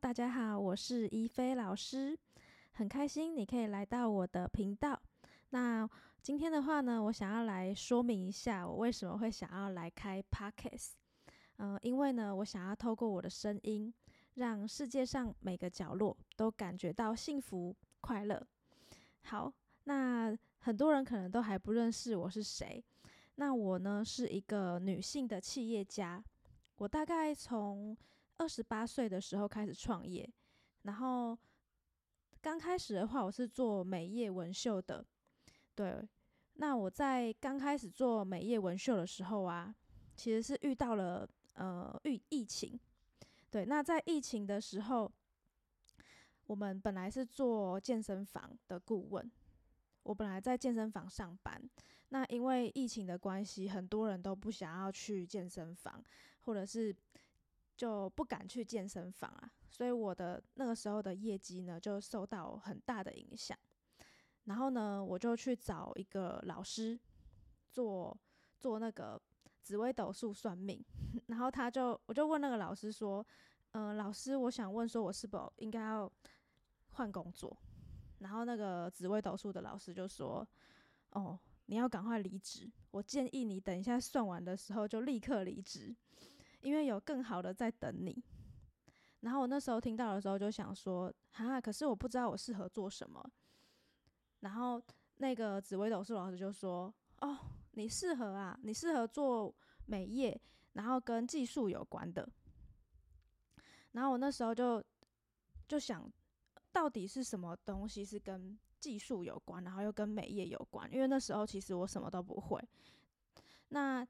大家好，我是怡菲老师，很开心你可以来到我的频道。那今天的话呢，我想要来说明一下我为什么会想要来开 Podcast。嗯，因为呢，我想要透过我的声音，让世界上每个角落都感觉到幸福快乐。好，那很多人可能都还不认识我是谁。那我呢，是一个女性的企业家。我大概从二十八岁的时候开始创业，然后刚开始的话，我是做美业纹绣的。对，那我在刚开始做美业纹绣的时候啊，其实是遇到了呃疫疫情。对，那在疫情的时候，我们本来是做健身房的顾问，我本来在健身房上班。那因为疫情的关系，很多人都不想要去健身房，或者是。就不敢去健身房啊，所以我的那个时候的业绩呢就受到很大的影响。然后呢，我就去找一个老师做做那个紫微斗数算命。然后他就我就问那个老师说：“嗯，老师，我想问说，我是否应该要换工作？”然后那个紫微斗数的老师就说：“哦，你要赶快离职。我建议你等一下算完的时候就立刻离职。”因为有更好的在等你，然后我那时候听到的时候就想说，哈，可是我不知道我适合做什么。然后那个紫薇斗数老师就说，哦，你适合啊，你适合做美业，然后跟技术有关的。然后我那时候就就想到底是什么东西是跟技术有关，然后又跟美业有关？因为那时候其实我什么都不会。那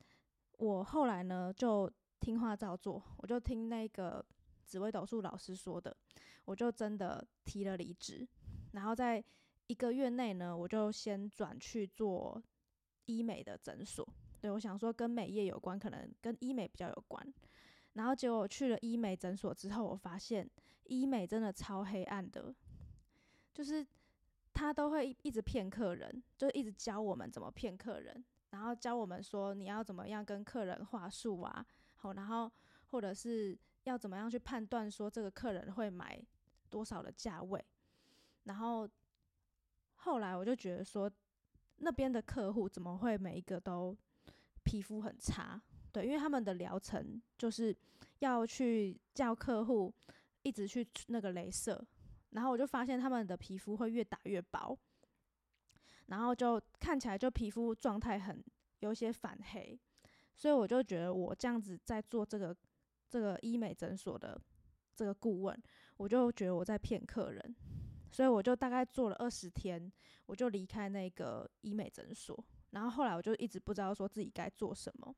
我后来呢就。听话照做，我就听那个紫微斗数老师说的，我就真的提了离职。然后在一个月内呢，我就先转去做医美的诊所。对我想说跟美业有关，可能跟医美比较有关。然后结果我去了医美诊所之后，我发现医美真的超黑暗的，就是他都会一直骗客人，就一直教我们怎么骗客人，然后教我们说你要怎么样跟客人话术啊。好，然后或者是要怎么样去判断说这个客人会买多少的价位，然后后来我就觉得说那边的客户怎么会每一个都皮肤很差？对，因为他们的疗程就是要去叫客户一直去那个镭射，然后我就发现他们的皮肤会越打越薄，然后就看起来就皮肤状态很有些反黑。所以我就觉得，我这样子在做这个这个医美诊所的这个顾问，我就觉得我在骗客人。所以我就大概做了二十天，我就离开那个医美诊所。然后后来我就一直不知道说自己该做什么。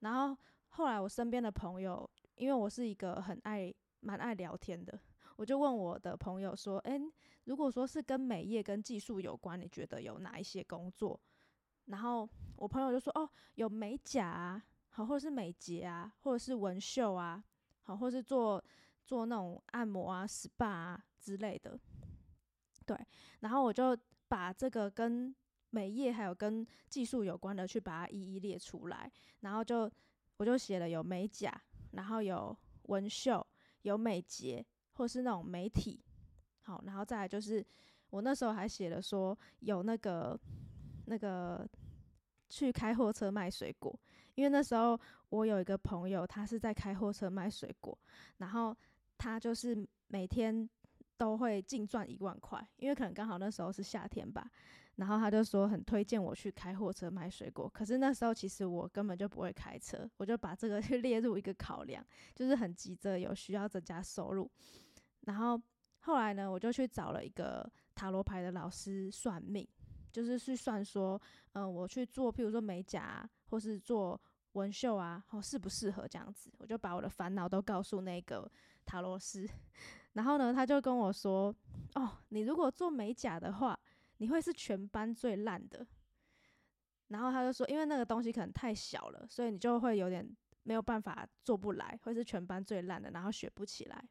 然后后来我身边的朋友，因为我是一个很爱蛮爱聊天的，我就问我的朋友说：“诶，如果说是跟美业跟技术有关，你觉得有哪一些工作？”然后我朋友就说：“哦，有美甲啊，好，或者是美睫啊，或者是纹绣啊，好，或是做做那种按摩啊、SPA 啊之类的。”对，然后我就把这个跟美业还有跟技术有关的去把它一一列出来，然后就我就写了有美甲，然后有纹绣，有美睫，或是那种美体，好，然后再来就是我那时候还写了说有那个。那个去开货车卖水果，因为那时候我有一个朋友，他是在开货车卖水果，然后他就是每天都会净赚一万块，因为可能刚好那时候是夏天吧，然后他就说很推荐我去开货车卖水果，可是那时候其实我根本就不会开车，我就把这个列入一个考量，就是很急着有需要增加收入，然后后来呢，我就去找了一个塔罗牌的老师算命。就是去算说，嗯，我去做，譬如说美甲，或是做纹绣啊，好适不适合这样子？我就把我的烦恼都告诉那个塔罗斯，然后呢，他就跟我说，哦，你如果做美甲的话，你会是全班最烂的。然后他就说，因为那个东西可能太小了，所以你就会有点没有办法做不来，会是全班最烂的，然后学不起来。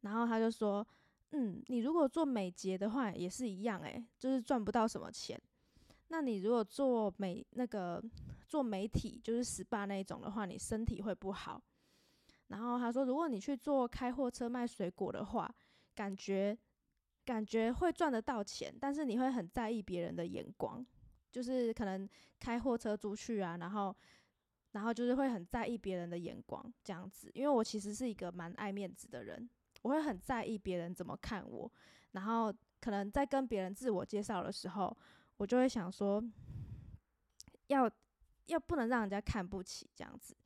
然后他就说。嗯，你如果做美睫的话也是一样，诶，就是赚不到什么钱。那你如果做美那个做媒体，就是 SPA 那一种的话，你身体会不好。然后他说，如果你去做开货车卖水果的话，感觉感觉会赚得到钱，但是你会很在意别人的眼光，就是可能开货车出去啊，然后然后就是会很在意别人的眼光这样子。因为我其实是一个蛮爱面子的人，我会很在意别人怎么看我，然后可能在跟别人自我介绍的时候，我就会想说，要要不能让人家看不起这样子。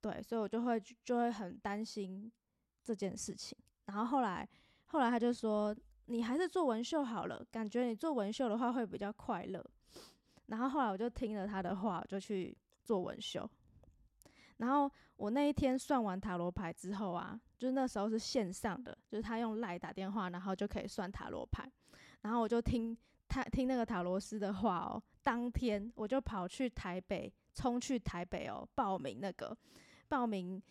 对，所以我就会就会很担心这件事情。然后后来后来他就说：“你还是做纹绣好了，感觉你做纹绣的话会比较快乐。”然后后来我就听了他的话，就去做纹绣。然后我那一天算完塔罗牌之后啊，就是那时候是线上的，就是他用赖打电话，然后就可以算塔罗牌。然后我就听他听那个塔罗斯的话哦，当天我就跑去台北，冲去台北哦，报名那个。报名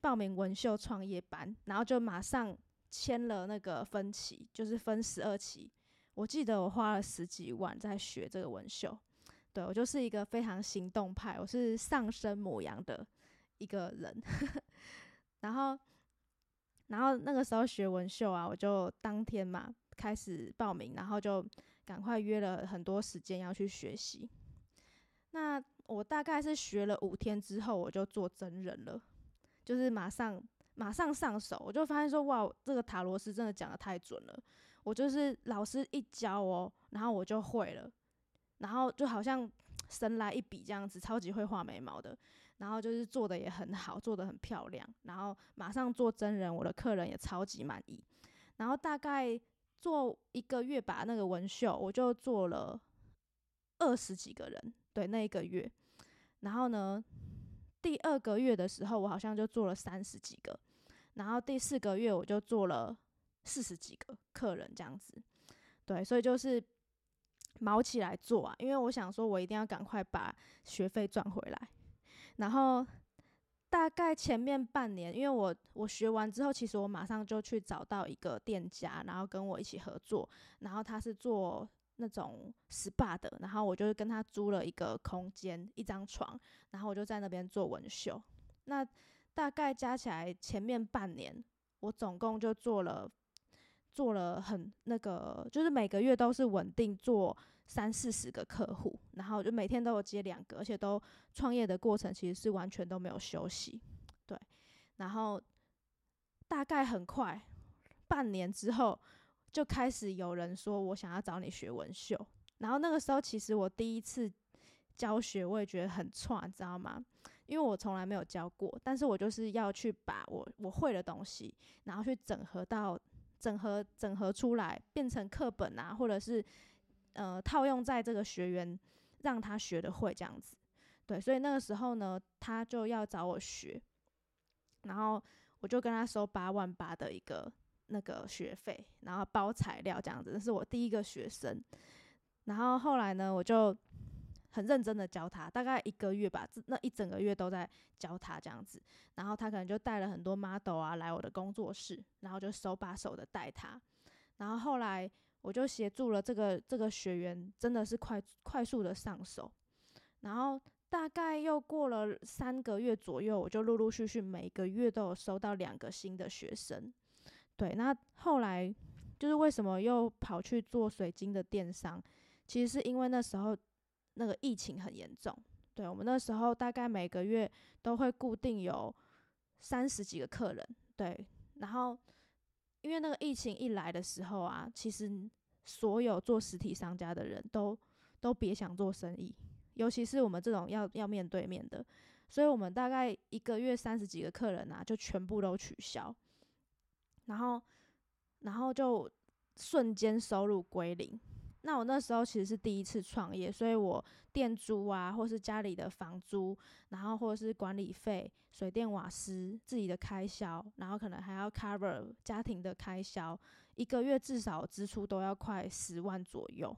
报名纹绣创业班，然后就马上签了那个分期，就是分十二期。我记得我花了十几万在学这个纹绣，对我就是一个非常行动派，我是上升母羊的一个人。然后，然后那个时候学纹绣啊，我就当天嘛开始报名，然后就赶快约了很多时间要去学习。那我大概是学了五天之后，我就做真人了，就是马上马上上手，我就发现说，哇，这个塔罗斯真的讲的太准了。我就是老师一教哦，然后我就会了，然后就好像神来一笔这样子，超级会画眉毛的，然后就是做的也很好，做的很漂亮，然后马上做真人，我的客人也超级满意。然后大概做一个月吧，那个纹绣我就做了二十几个人。对，那一个月，然后呢，第二个月的时候，我好像就做了三十几个，然后第四个月我就做了四十几个客人这样子。对，所以就是毛起来做啊，因为我想说，我一定要赶快把学费赚回来。然后大概前面半年，因为我我学完之后，其实我马上就去找到一个店家，然后跟我一起合作，然后他是做。那种 SPA 的，然后我就跟他租了一个空间，一张床，然后我就在那边做纹绣。那大概加起来前面半年，我总共就做了做了很那个，就是每个月都是稳定做三四十个客户，然后就每天都有接两个，而且都创业的过程其实是完全都没有休息。对，然后大概很快半年之后。就开始有人说我想要找你学纹绣，然后那个时候其实我第一次教学，我也觉得很创，知道吗？因为我从来没有教过，但是我就是要去把我我会的东西，然后去整合到整合整合出来，变成课本啊，或者是呃套用在这个学员让他学的会这样子。对，所以那个时候呢，他就要找我学，然后我就跟他收八万八的一个。那个学费，然后包材料这样子，那是我第一个学生。然后后来呢，我就很认真的教他，大概一个月吧，那一整个月都在教他这样子。然后他可能就带了很多 model 啊来我的工作室，然后就手把手的带他。然后后来我就协助了这个这个学员，真的是快快速的上手。然后大概又过了三个月左右，我就陆陆续续每个月都有收到两个新的学生。对，那后来就是为什么又跑去做水晶的电商？其实是因为那时候那个疫情很严重。对我们那时候大概每个月都会固定有三十几个客人。对，然后因为那个疫情一来的时候啊，其实所有做实体商家的人都都别想做生意，尤其是我们这种要要面对面的，所以我们大概一个月三十几个客人啊，就全部都取消。然后，然后就瞬间收入归零。那我那时候其实是第一次创业，所以我店租啊，或是家里的房租，然后或者是管理费、水电瓦斯自己的开销，然后可能还要 cover 家庭的开销，一个月至少支出都要快十万左右。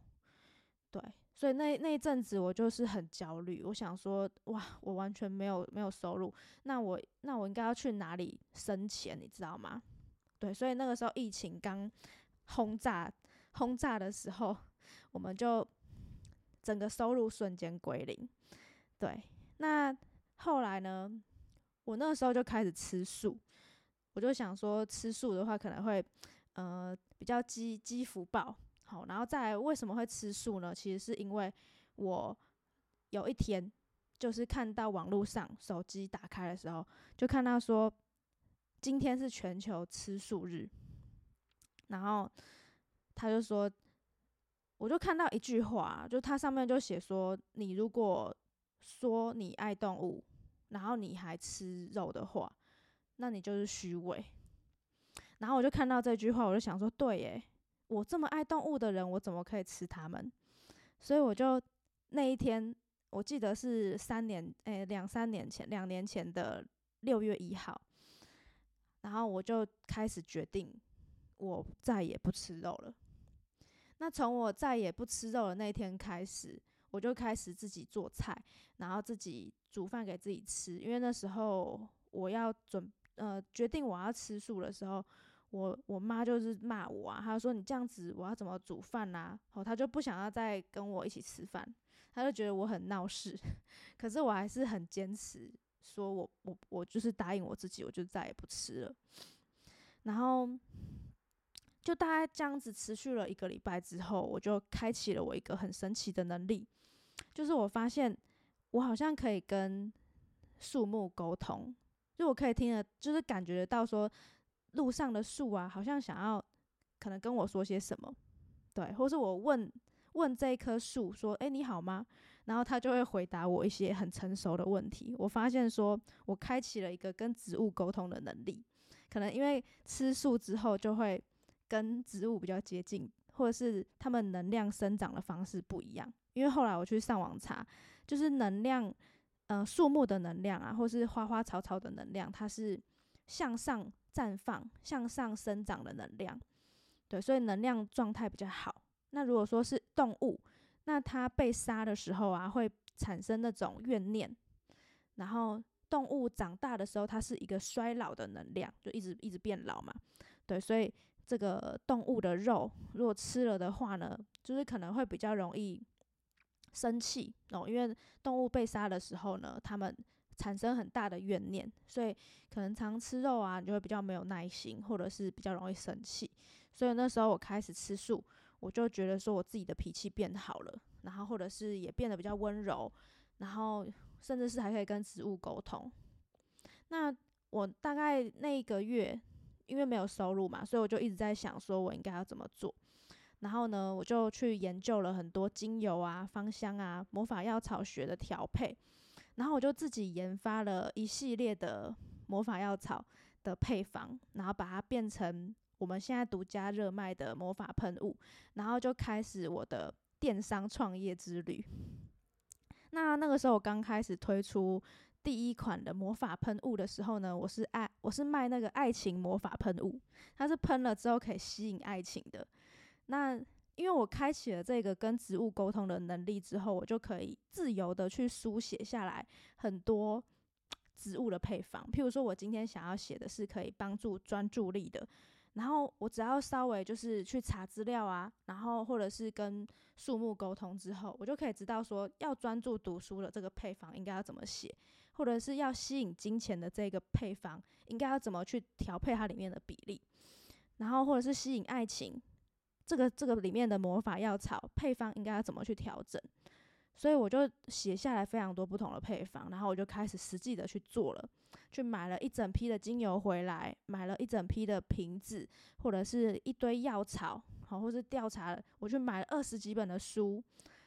对，所以那那一阵子我就是很焦虑，我想说，哇，我完全没有没有收入，那我那我应该要去哪里生钱，你知道吗？对，所以那个时候疫情刚轰炸轰炸的时候，我们就整个收入瞬间归零。对，那后来呢，我那时候就开始吃素，我就想说吃素的话可能会呃比较积积福报。好，然后再来为什么会吃素呢？其实是因为我有一天就是看到网络上手机打开的时候，就看到说今天是全球吃素日，然后他就说，我就看到一句话，就它上面就写说，你如果说你爱动物，然后你还吃肉的话，那你就是虚伪。然后我就看到这句话，我就想说，对耶。我这么爱动物的人，我怎么可以吃它们？所以我就那一天，我记得是三年，诶，两三年前，两年前的六月一号，然后我就开始决定，我再也不吃肉了。那从我再也不吃肉的那天开始，我就开始自己做菜，然后自己煮饭给自己吃。因为那时候我要准，呃，决定我要吃素的时候。我我妈就是骂我啊，她说你这样子我要怎么煮饭呐？哦，她就不想要再跟我一起吃饭，她就觉得我很闹事。可是我还是很坚持，说我我我就是答应我自己，我就再也不吃了。然后就大概这样子持续了一个礼拜之后，我就开启了我一个很神奇的能力，就是我发现我好像可以跟树木沟通，就我可以听得，就是感觉得到说。路上的树啊，好像想要可能跟我说些什么，对，或是我问问这一棵树说：“诶，你好吗？”然后它就会回答我一些很成熟的问题。我发现说，我开启了一个跟植物沟通的能力，可能因为吃素之后就会跟植物比较接近，或者是它们能量生长的方式不一样。因为后来我去上网查，就是能量，呃，树木的能量啊，或是花花草草的能量，它是向上。绽放、向上生长的能量，对，所以能量状态比较好。那如果说是动物，那它被杀的时候啊，会产生那种怨念。然后动物长大的时候，它是一个衰老的能量，就一直一直变老嘛。对，所以这个动物的肉，如果吃了的话呢，就是可能会比较容易生气哦，因为动物被杀的时候呢，它们。产生很大的怨念，所以可能常吃肉啊，你就会比较没有耐心，或者是比较容易生气。所以那时候我开始吃素，我就觉得说我自己的脾气变好了，然后或者是也变得比较温柔，然后甚至是还可以跟植物沟通。那我大概那一个月，因为没有收入嘛，所以我就一直在想说我应该要怎么做。然后呢，我就去研究了很多精油啊、芳香啊、魔法药草学的调配。然后我就自己研发了一系列的魔法药草的配方，然后把它变成我们现在独家热卖的魔法喷雾，然后就开始我的电商创业之旅。那那个时候我刚开始推出第一款的魔法喷雾的时候呢，我是爱我是卖那个爱情魔法喷雾，它是喷了之后可以吸引爱情的。那因为我开启了这个跟植物沟通的能力之后，我就可以自由的去书写下来很多植物的配方。譬如说，我今天想要写的是可以帮助专注力的，然后我只要稍微就是去查资料啊，然后或者是跟树木沟通之后，我就可以知道说要专注读书的这个配方应该要怎么写，或者是要吸引金钱的这个配方应该要怎么去调配它里面的比例，然后或者是吸引爱情。这个这个里面的魔法药草配方应该要怎么去调整？所以我就写下来非常多不同的配方，然后我就开始实际的去做了，去买了一整批的精油回来，买了一整批的瓶子，或者是一堆药草，好，或是调查，我去买了二十几本的书，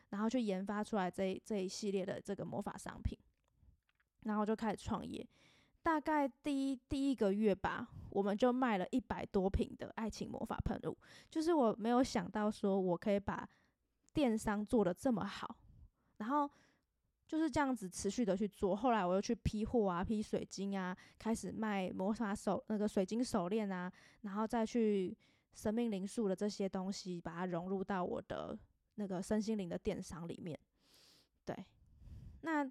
然后去研发出来这这一系列的这个魔法商品，然后就开始创业。大概第一第一个月吧，我们就卖了一百多瓶的爱情魔法喷雾。就是我没有想到说我可以把电商做的这么好，然后就是这样子持续的去做。后来我又去批货啊，批水晶啊，开始卖魔法手那个水晶手链啊，然后再去生命灵数的这些东西，把它融入到我的那个身心灵的电商里面。对，那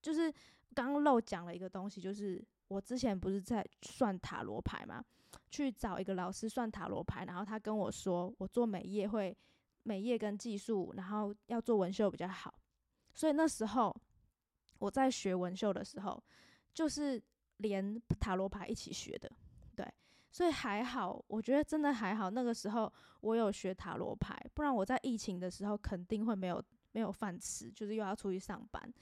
就是刚漏讲了一个东西，就是。我之前不是在算塔罗牌嘛，去找一个老师算塔罗牌，然后他跟我说，我做美业会美业跟技术，然后要做纹绣比较好。所以那时候我在学纹绣的时候，就是连塔罗牌一起学的。对，所以还好，我觉得真的还好。那个时候我有学塔罗牌，不然我在疫情的时候肯定会没有没有饭吃，就是又要出去上班。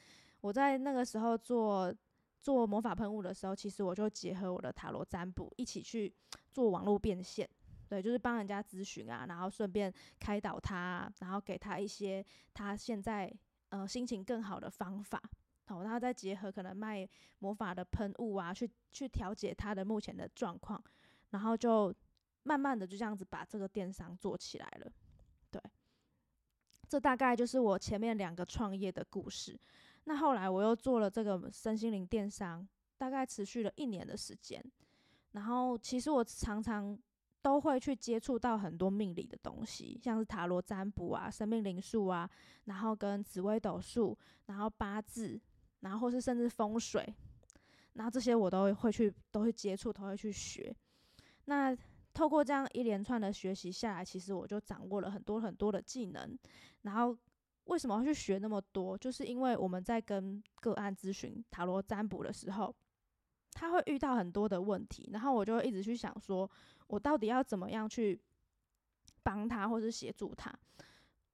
我在那个时候做做魔法喷雾的时候，其实我就结合我的塔罗占卜一起去做网络变现，对，就是帮人家咨询啊，然后顺便开导他，然后给他一些他现在呃心情更好的方法。好，然后再结合可能卖魔法的喷雾啊，去去调节他的目前的状况，然后就慢慢的就这样子把这个电商做起来了。对，这大概就是我前面两个创业的故事。那后来我又做了这个身心灵电商，大概持续了一年的时间。然后其实我常常都会去接触到很多命理的东西，像是塔罗占卜啊、生命灵数啊，然后跟紫微斗数，然后八字，然后或是甚至风水，然后这些我都会去都会接触，都会去学。那透过这样一连串的学习下来，其实我就掌握了很多很多的技能，然后。为什么要去学那么多？就是因为我们在跟个案咨询塔罗占卜的时候，他会遇到很多的问题，然后我就会一直去想说，我到底要怎么样去帮他，或是协助他？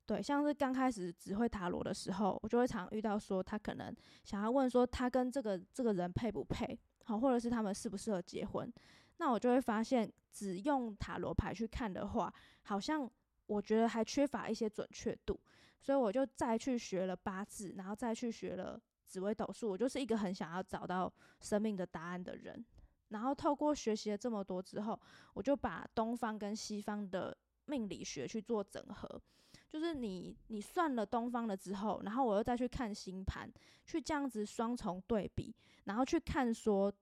对，像是刚开始只会塔罗的时候，我就会常遇到说，他可能想要问说，他跟这个这个人配不配，好，或者是他们适不适合结婚？那我就会发现，只用塔罗牌去看的话，好像我觉得还缺乏一些准确度。所以我就再去学了八字，然后再去学了紫微斗数。我就是一个很想要找到生命的答案的人。然后透过学习了这么多之后，我就把东方跟西方的命理学去做整合。就是你你算了东方了之后，然后我又再去看星盘，去这样子双重对比，然后去看说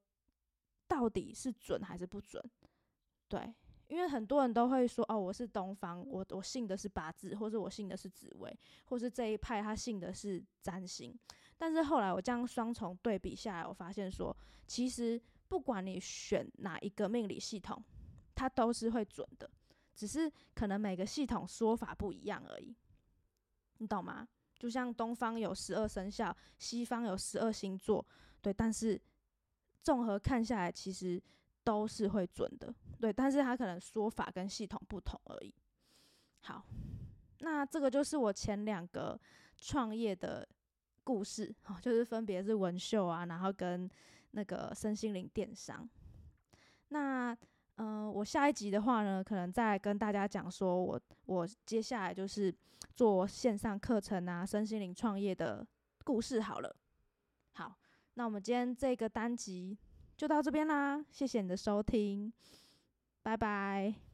到底是准还是不准。对。因为很多人都会说哦，我是东方，我我信的是八字，或者我信的是紫薇，或是这一派他信的是占星。但是后来我这样双重对比下来，我发现说，其实不管你选哪一个命理系统，它都是会准的，只是可能每个系统说法不一样而已。你懂吗？就像东方有十二生肖，西方有十二星座，对，但是综合看下来，其实。都是会准的，对，但是他可能说法跟系统不同而已。好，那这个就是我前两个创业的故事，就是分别是文秀啊，然后跟那个身心灵电商。那，嗯，我下一集的话呢，可能再跟大家讲说我我接下来就是做线上课程啊，身心灵创业的故事好了。好，那我们今天这个单集。就到这边啦，谢谢你的收听，拜拜。